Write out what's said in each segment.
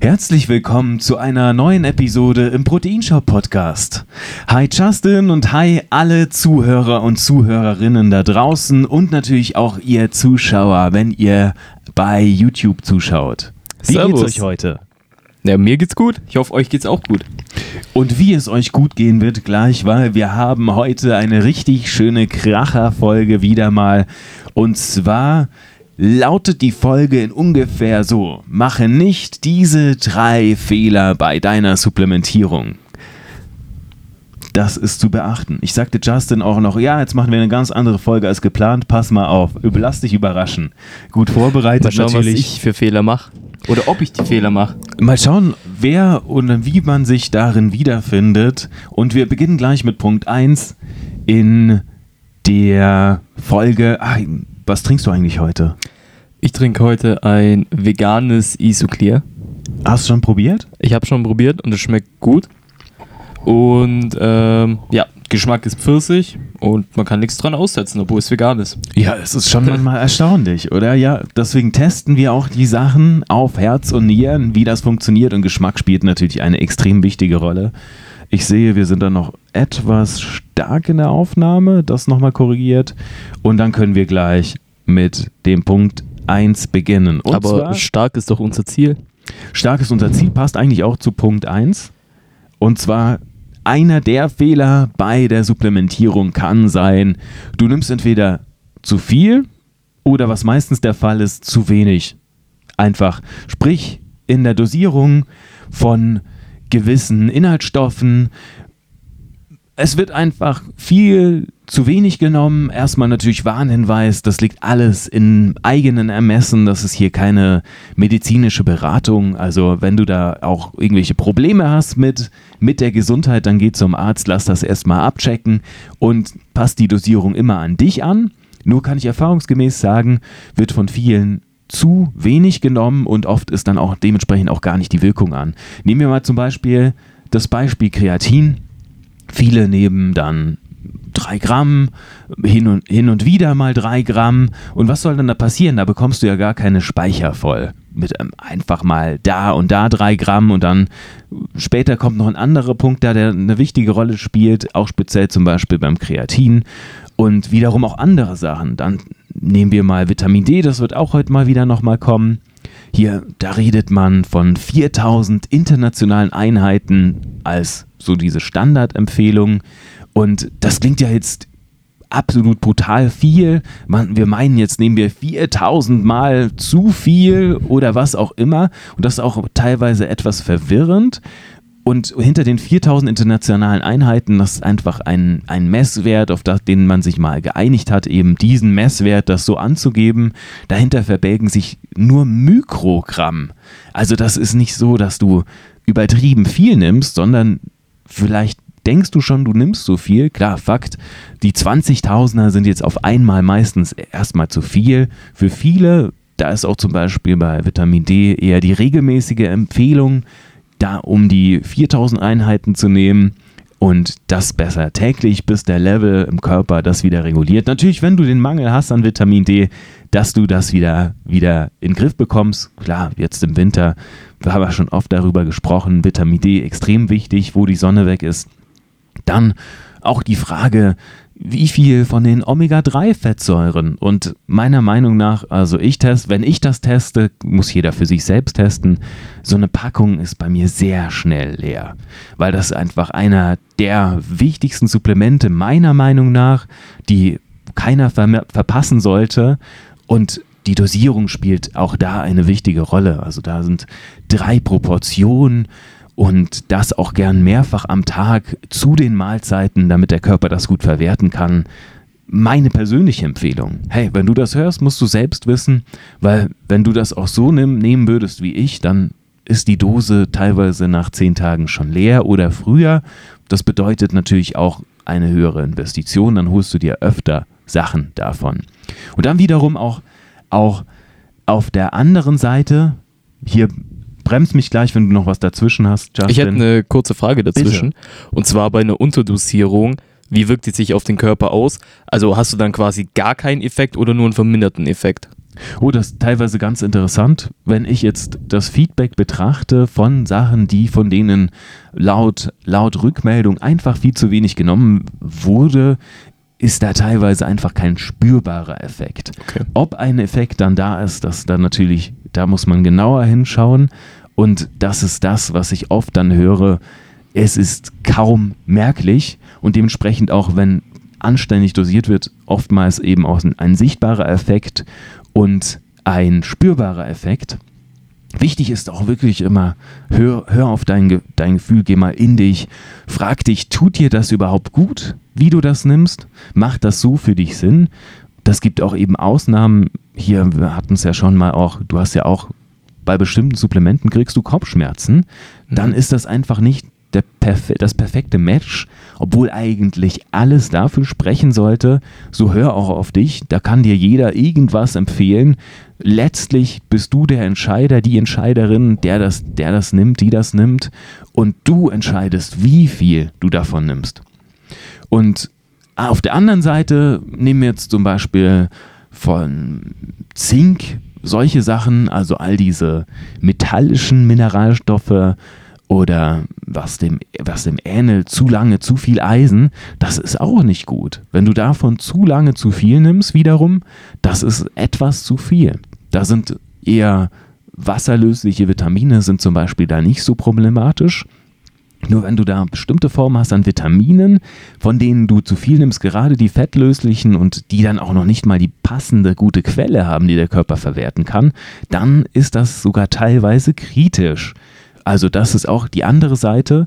Herzlich willkommen zu einer neuen Episode im Proteinshop Podcast. Hi Justin und hi alle Zuhörer und Zuhörerinnen da draußen und natürlich auch ihr Zuschauer, wenn ihr bei YouTube zuschaut. Wie Servus. geht's euch heute? Ja, mir geht's gut. Ich hoffe, euch geht's auch gut. Und wie es euch gut gehen wird gleich, weil wir haben heute eine richtig schöne Kracherfolge wieder mal. Und zwar lautet die Folge in ungefähr so: Mache nicht diese drei Fehler bei deiner Supplementierung. Das ist zu beachten. Ich sagte Justin auch noch, ja, jetzt machen wir eine ganz andere Folge als geplant. Pass mal auf, lass dich überraschen. Gut vorbereitet Mal schauen, natürlich. was ich für Fehler mache. Oder ob ich die Fehler mache. Mal schauen, wer und wie man sich darin wiederfindet. Und wir beginnen gleich mit Punkt 1 in der Folge. Ah, was trinkst du eigentlich heute? Ich trinke heute ein veganes Isoclear. Hast du schon probiert? Ich habe schon probiert und es schmeckt gut. Und ähm, ja, Geschmack ist Pfirsich und man kann nichts dran aussetzen, obwohl es vegan ist. Ja, es ist schon manchmal erstaunlich, oder? Ja, deswegen testen wir auch die Sachen auf Herz und Nieren, wie das funktioniert. Und Geschmack spielt natürlich eine extrem wichtige Rolle. Ich sehe, wir sind dann noch etwas stark in der Aufnahme, das nochmal korrigiert. Und dann können wir gleich mit dem Punkt 1 beginnen. Und Aber zwar, stark ist doch unser Ziel. stark ist unser Ziel, passt eigentlich auch zu Punkt 1. Und zwar einer der Fehler bei der Supplementierung kann sein, du nimmst entweder zu viel oder was meistens der Fall ist, zu wenig. Einfach. Sprich, in der Dosierung von gewissen Inhaltsstoffen, es wird einfach viel zu wenig genommen. Erstmal natürlich Warnhinweis, das liegt alles in eigenen Ermessen. Das ist hier keine medizinische Beratung. Also wenn du da auch irgendwelche Probleme hast mit, mit der Gesundheit, dann geh zum Arzt, lass das erstmal abchecken und passt die Dosierung immer an dich an. Nur kann ich erfahrungsgemäß sagen, wird von vielen zu wenig genommen und oft ist dann auch dementsprechend auch gar nicht die Wirkung an. Nehmen wir mal zum Beispiel das Beispiel Kreatin. Viele nehmen dann drei Gramm, hin und, hin und wieder mal drei Gramm. Und was soll dann da passieren? Da bekommst du ja gar keine Speicher voll. Mit ähm, einfach mal da und da drei Gramm und dann später kommt noch ein anderer Punkt da, der eine wichtige Rolle spielt, auch speziell zum Beispiel beim Kreatin und wiederum auch andere Sachen. Dann nehmen wir mal Vitamin D, das wird auch heute mal wieder nochmal kommen. Hier, da redet man von 4000 internationalen Einheiten als so diese Standardempfehlung. Und das klingt ja jetzt absolut brutal viel. Man, wir meinen, jetzt nehmen wir 4000 Mal zu viel oder was auch immer. Und das ist auch teilweise etwas verwirrend. Und hinter den 4000 internationalen Einheiten, das ist einfach ein, ein Messwert, auf das, den man sich mal geeinigt hat, eben diesen Messwert, das so anzugeben. Dahinter verbergen sich nur Mikrogramm. Also das ist nicht so, dass du übertrieben viel nimmst, sondern vielleicht denkst du schon, du nimmst so viel. Klar, Fakt, die 20.000er sind jetzt auf einmal meistens erstmal zu viel. Für viele, da ist auch zum Beispiel bei Vitamin D eher die regelmäßige Empfehlung, da um die 4000 Einheiten zu nehmen und das besser täglich, bis der Level im Körper das wieder reguliert. Natürlich, wenn du den Mangel hast an Vitamin D, dass du das wieder, wieder in den Griff bekommst. Klar, jetzt im Winter, wir haben ja schon oft darüber gesprochen, Vitamin D extrem wichtig, wo die Sonne weg ist. Dann auch die Frage, wie viel von den Omega-3-Fettsäuren und meiner Meinung nach, also ich teste, wenn ich das teste, muss jeder für sich selbst testen, so eine Packung ist bei mir sehr schnell leer, weil das einfach einer der wichtigsten Supplemente meiner Meinung nach, die keiner ver verpassen sollte. Und die Dosierung spielt auch da eine wichtige Rolle. Also da sind drei Proportionen und das auch gern mehrfach am Tag zu den Mahlzeiten, damit der Körper das gut verwerten kann. Meine persönliche Empfehlung. Hey, wenn du das hörst, musst du selbst wissen, weil wenn du das auch so nimm, nehmen würdest wie ich, dann ist die Dose teilweise nach zehn Tagen schon leer oder früher. Das bedeutet natürlich auch eine höhere Investition, dann holst du dir öfter Sachen davon. Und dann wiederum auch, auch auf der anderen Seite, hier bremst mich gleich, wenn du noch was dazwischen hast, Justin. Ich hätte eine kurze Frage dazwischen. Und zwar bei einer Unterdosierung, wie wirkt die sich auf den Körper aus? Also hast du dann quasi gar keinen Effekt oder nur einen verminderten Effekt? Oh, das ist teilweise ganz interessant, wenn ich jetzt das Feedback betrachte von Sachen, die von denen laut, laut Rückmeldung einfach viel zu wenig genommen wurde, ist da teilweise einfach kein spürbarer Effekt. Okay. Ob ein Effekt dann da ist, das dann natürlich, da muss man genauer hinschauen. Und das ist das, was ich oft dann höre. Es ist kaum merklich und dementsprechend auch, wenn anständig dosiert wird, oftmals eben auch ein, ein sichtbarer Effekt und ein spürbarer Effekt. Wichtig ist auch wirklich immer, hör, hör auf dein, dein Gefühl, geh mal in dich, frag dich, tut dir das überhaupt gut, wie du das nimmst? Macht das so für dich Sinn? Das gibt auch eben Ausnahmen. Hier, wir hatten es ja schon mal auch, du hast ja auch bei bestimmten Supplementen kriegst du Kopfschmerzen. Dann ist das einfach nicht perfe das perfekte Match, obwohl eigentlich alles dafür sprechen sollte. So hör auch auf dich, da kann dir jeder irgendwas empfehlen. Letztlich bist du der Entscheider, die Entscheiderin, der das, der das nimmt, die das nimmt. Und du entscheidest, wie viel du davon nimmst. Und auf der anderen Seite nehmen wir jetzt zum Beispiel von Zink solche Sachen, also all diese metallischen Mineralstoffe oder was dem, was dem ähnelt, zu lange zu viel Eisen, das ist auch nicht gut. Wenn du davon zu lange zu viel nimmst, wiederum, das ist etwas zu viel. Da sind eher wasserlösliche Vitamine, sind zum Beispiel da nicht so problematisch. Nur wenn du da bestimmte Formen hast an Vitaminen, von denen du zu viel nimmst, gerade die fettlöslichen und die dann auch noch nicht mal die passende gute Quelle haben, die der Körper verwerten kann, dann ist das sogar teilweise kritisch. Also das ist auch die andere Seite.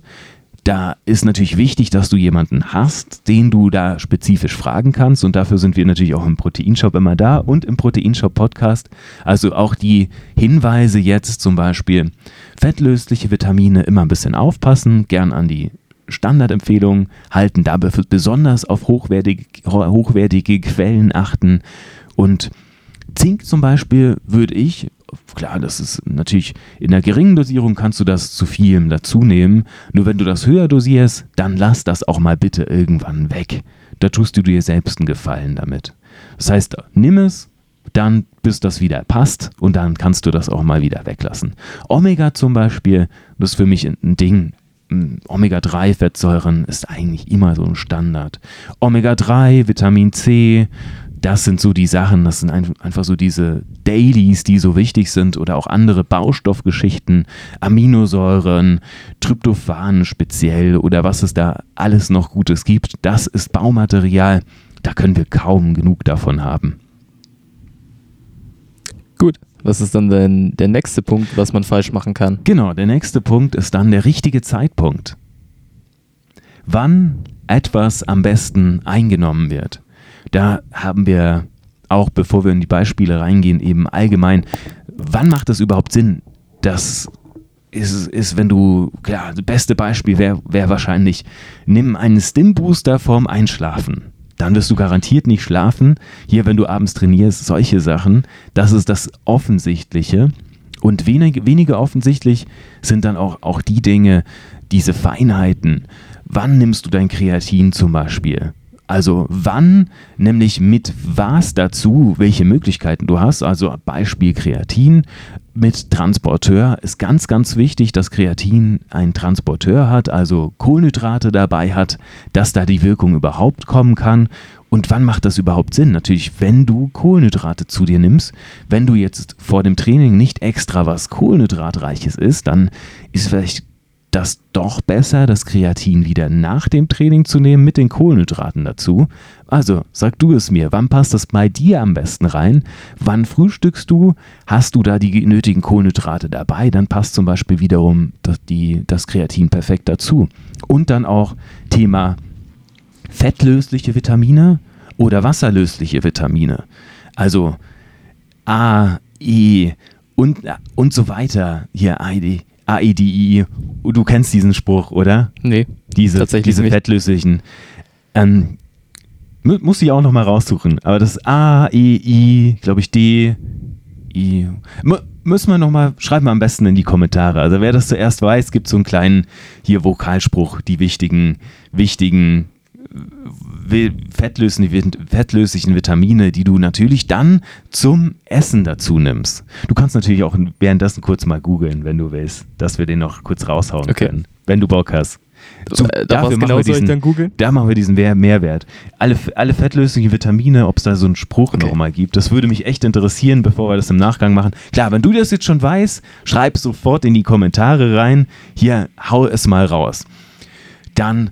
Da ist natürlich wichtig, dass du jemanden hast, den du da spezifisch fragen kannst. Und dafür sind wir natürlich auch im Proteinshop immer da und im Proteinshop Podcast. Also auch die Hinweise jetzt zum Beispiel, fettlösliche Vitamine immer ein bisschen aufpassen, gern an die Standardempfehlungen halten, dabei besonders auf hochwertige, hochwertige Quellen achten. Und Zink zum Beispiel würde ich, klar, das ist natürlich in einer geringen Dosierung kannst du das zu viel dazu nehmen. Nur wenn du das höher dosierst, dann lass das auch mal bitte irgendwann weg. Da tust du dir selbst einen Gefallen damit. Das heißt, nimm es, dann bis das wieder passt und dann kannst du das auch mal wieder weglassen. Omega zum Beispiel, das ist für mich ein Ding. Omega-3-Fettsäuren ist eigentlich immer so ein Standard. Omega-3, Vitamin C, das sind so die Sachen, das sind ein, einfach so diese Dailies, die so wichtig sind oder auch andere Baustoffgeschichten, Aminosäuren, Tryptophan speziell oder was es da alles noch Gutes gibt. Das ist Baumaterial, da können wir kaum genug davon haben. Gut. Was ist dann denn der nächste Punkt, was man falsch machen kann? Genau, der nächste Punkt ist dann der richtige Zeitpunkt. Wann etwas am besten eingenommen wird. Da haben wir auch, bevor wir in die Beispiele reingehen, eben allgemein, wann macht es überhaupt Sinn? Das ist, ist wenn du, klar, das beste Beispiel wäre wär wahrscheinlich, nimm einen Stim-Booster vorm Einschlafen. Dann wirst du garantiert nicht schlafen. Hier, wenn du abends trainierst, solche Sachen, das ist das Offensichtliche. Und wenig, weniger offensichtlich sind dann auch, auch die Dinge, diese Feinheiten. Wann nimmst du dein Kreatin zum Beispiel? Also wann, nämlich mit was dazu, welche Möglichkeiten du hast. Also Beispiel Kreatin mit Transporteur ist ganz, ganz wichtig, dass Kreatin einen Transporteur hat, also Kohlenhydrate dabei hat, dass da die Wirkung überhaupt kommen kann. Und wann macht das überhaupt Sinn? Natürlich, wenn du Kohlenhydrate zu dir nimmst. Wenn du jetzt vor dem Training nicht extra was Kohlenhydratreiches isst, dann ist vielleicht das doch besser, das Kreatin wieder nach dem Training zu nehmen mit den Kohlenhydraten dazu. Also sag du es mir, wann passt das bei dir am besten rein? Wann frühstückst du? Hast du da die nötigen Kohlenhydrate dabei? Dann passt zum Beispiel wiederum das, die, das Kreatin perfekt dazu. Und dann auch Thema fettlösliche Vitamine oder wasserlösliche Vitamine. Also A, E und, und so weiter. Hier, ID. AEDI, du kennst diesen Spruch, oder? Nee, diese, tatsächlich diese nicht. fettlöslichen. Ähm, mu- muss ich auch nochmal raussuchen. Aber das A, E, I, glaube ich, D, I. Mu müssen wir nochmal, schreiben wir am besten in die Kommentare. Also wer das zuerst weiß, gibt so einen kleinen hier Vokalspruch, die wichtigen, wichtigen wi- fettlöslichen, fettlöslichen Vitamine, die du natürlich dann zum Essen dazu nimmst. Du kannst natürlich auch währenddessen kurz mal googeln, wenn du willst, dass wir den noch kurz raushauen Okay. können, wenn du Bock hast. Äh, da dafür was machen genau wir soll ich diesen- dann googeln? Da machen wir diesen Mehr- Mehrwert. Alle, alle fettlöslichen Vitamine, ob es da so einen Spruch Okay. nochmal gibt, das würde mich echt interessieren, bevor wir das im Nachgang machen. Klar, wenn du das jetzt schon weißt, schreib sofort in die Kommentare rein. Hier, hau es mal raus. Dann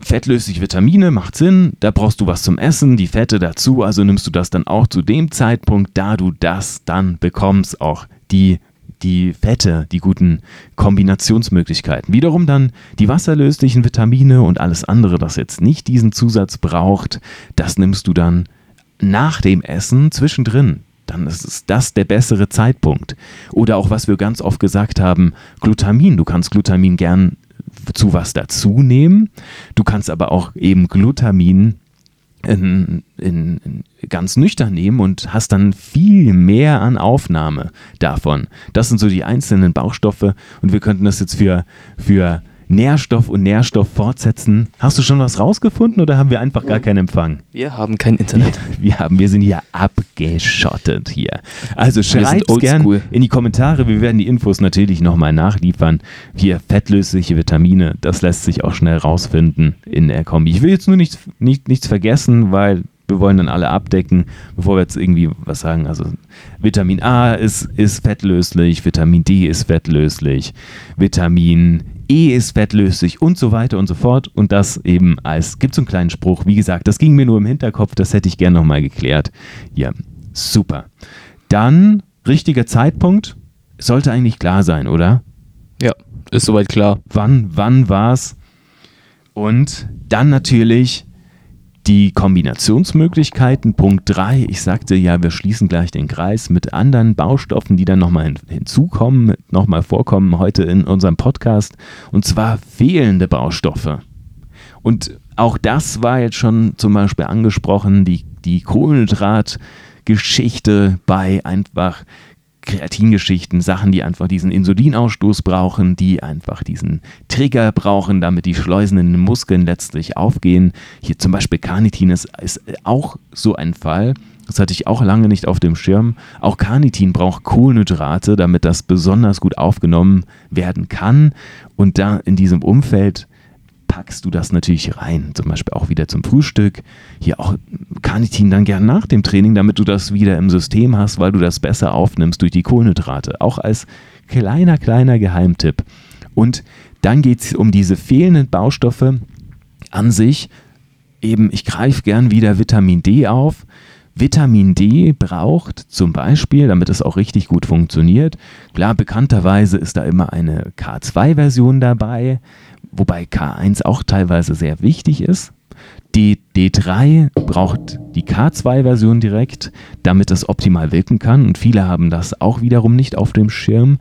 fettlösliche Vitamine, macht Sinn. Da brauchst du was zum Essen, die Fette dazu. Also nimmst du das dann auch zu dem Zeitpunkt, da du das dann bekommst, auch die, die Fette, die guten Kombinationsmöglichkeiten. Wiederum dann die wasserlöslichen Vitamine und alles andere, das jetzt nicht diesen Zusatz braucht, das nimmst du dann nach dem Essen zwischendrin. Dann ist das der bessere Zeitpunkt. Oder auch, was wir ganz oft gesagt haben, Glutamin. Du kannst Glutamin gern zu was dazu nehmen. Du kannst aber auch eben Glutamin in, in, in ganz nüchtern nehmen und hast dann viel mehr an Aufnahme davon. Das sind so die einzelnen Baustoffe und wir könnten das jetzt für, für Nährstoff und Nährstoff fortsetzen. Hast du schon was rausgefunden oder haben wir einfach gar keinen Empfang? Wir haben kein Internet. Wir haben, wir sind hier abgeschottet hier. Also schreibt oldschool. gern in die Kommentare. Wir werden die Infos natürlich nochmal nachliefern. Hier fettlösliche Vitamine, das lässt sich auch schnell rausfinden in der Kombi. Ich will jetzt nur nichts, nicht, nichts vergessen, weil wir wollen dann alle abdecken, bevor wir jetzt irgendwie was sagen. Also Vitamin A ist, ist fettlöslich, Vitamin D ist fettlöslich, Vitamin E ist fettlöslich und so weiter und so fort. Und das eben als, gibt so einen kleinen Spruch. Wie gesagt, das ging mir nur im Hinterkopf, das hätte ich gerne nochmal geklärt. Ja, super. Dann, richtiger Zeitpunkt, sollte eigentlich klar sein, oder? Ja, ist soweit klar. Wann, wann war's? Und dann natürlich die Kombinationsmöglichkeiten. Punkt 3. Ich sagte ja, wir schließen gleich den Kreis mit anderen Baustoffen, die dann nochmal hin, hinzukommen, nochmal vorkommen heute in unserem Podcast. Und zwar fehlende Baustoffe. Und auch das war jetzt schon zum Beispiel angesprochen, die, die Kohlenhydratgeschichte bei einfach Kreatingeschichten, Sachen, die einfach diesen Insulinausstoß brauchen, die einfach diesen Trigger brauchen, damit die Schleusen in den Muskeln letztlich aufgehen. Hier zum Beispiel Carnitin ist, ist auch so ein Fall. Das hatte ich auch lange nicht auf dem Schirm. Auch Carnitin braucht Kohlenhydrate, damit das besonders gut aufgenommen werden kann. Und da in diesem Umfeld packst du das natürlich rein. Zum Beispiel auch wieder zum Frühstück. Hier auch Carnitin dann gern nach dem Training, damit du das wieder im System hast, weil du das besser aufnimmst durch die Kohlenhydrate. Auch als kleiner, kleiner Geheimtipp. Und dann geht es um diese fehlenden Baustoffe an sich. Eben, ich greife gern wieder Vitamin D auf. Vitamin D braucht zum Beispiel, damit es auch richtig gut funktioniert, klar, bekannterweise ist da immer eine K2-Version dabei, wobei K1 auch teilweise sehr wichtig ist. Die D3 braucht die K2-Version direkt, damit es optimal wirken kann und viele haben das auch wiederum nicht auf dem Schirm.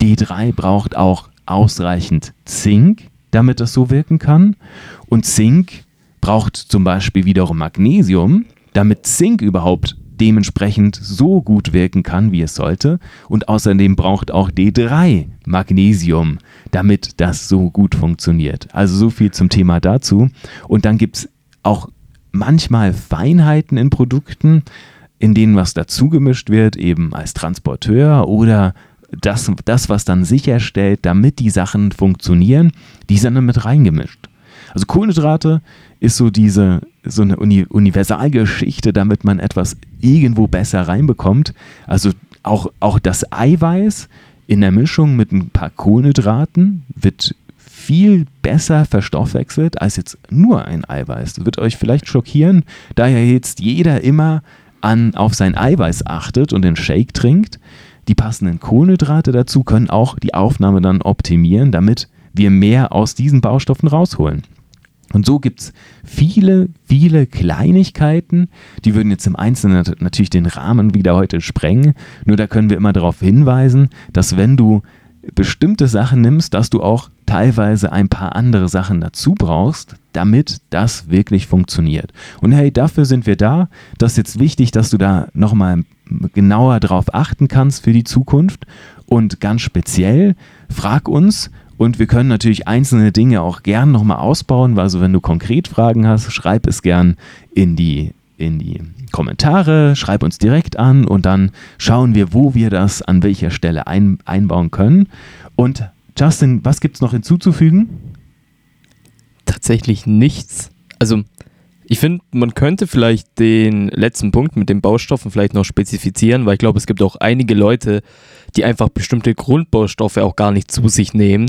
D3 braucht auch ausreichend Zink, damit es so wirken kann und Zink braucht zum Beispiel wiederum Magnesium, damit Zink überhaupt dementsprechend so gut wirken kann, wie es sollte. Und außerdem braucht auch D3 Magnesium, damit das so gut funktioniert. Also so viel zum Thema dazu. Und dann gibt es auch manchmal Feinheiten in Produkten, in denen was dazugemischt wird, eben als Transporteur oder das, das, was dann sicherstellt, damit die Sachen funktionieren, die sind dann mit reingemischt. Also Kohlenhydrate ist so diese so eine Uni Universalgeschichte, damit man etwas irgendwo besser reinbekommt. Also auch, auch das Eiweiß in der Mischung mit ein paar Kohlenhydraten wird viel besser verstoffwechselt als jetzt nur ein Eiweiß. Das wird euch vielleicht schockieren, da ja jetzt jeder immer an, auf sein Eiweiß achtet und den Shake trinkt. Die passenden Kohlenhydrate dazu können auch die Aufnahme dann optimieren, damit wir mehr aus diesen Baustoffen rausholen. Und so gibt es viele, viele Kleinigkeiten, die würden jetzt im Einzelnen nat- natürlich den Rahmen wieder heute sprengen. Nur da können wir immer darauf hinweisen, dass wenn du bestimmte Sachen nimmst, dass du auch teilweise ein paar andere Sachen dazu brauchst, damit das wirklich funktioniert. Und hey, dafür sind wir da. Das ist jetzt wichtig, dass du da nochmal genauer drauf achten kannst für die Zukunft. Und ganz speziell, frag uns Und wir können natürlich einzelne Dinge auch gern nochmal ausbauen. Also wenn du konkret Fragen hast, schreib es gern in die, in die Kommentare, schreib uns direkt an und dann schauen wir, wo wir das an welcher Stelle ein, einbauen können. Und Justin, was gibt es noch hinzuzufügen? Tatsächlich nichts. Also ich finde, man könnte vielleicht den letzten Punkt mit den Baustoffen vielleicht noch spezifizieren, weil ich glaube, es gibt auch einige Leute, die einfach bestimmte Grundbaustoffe auch gar nicht zu sich nehmen.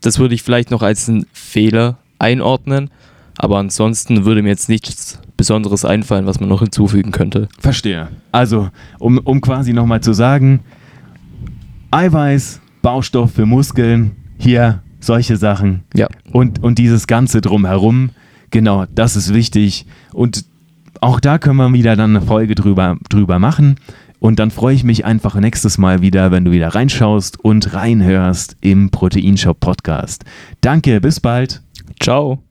Das würde ich vielleicht noch als einen Fehler einordnen, aber ansonsten würde mir jetzt nichts Besonderes einfallen, was man noch hinzufügen könnte. Verstehe. Also, um, um quasi nochmal zu sagen, Eiweiß, Baustoff für Muskeln, hier solche Sachen. Ja. Und, und dieses Ganze drumherum, genau, das ist wichtig. Und auch da können wir wieder dann eine Folge drüber, drüber machen. Und dann freue ich mich einfach nächstes Mal wieder, wenn du wieder reinschaust und reinhörst im Proteinshop Podcast. Danke, bis bald. Ciao.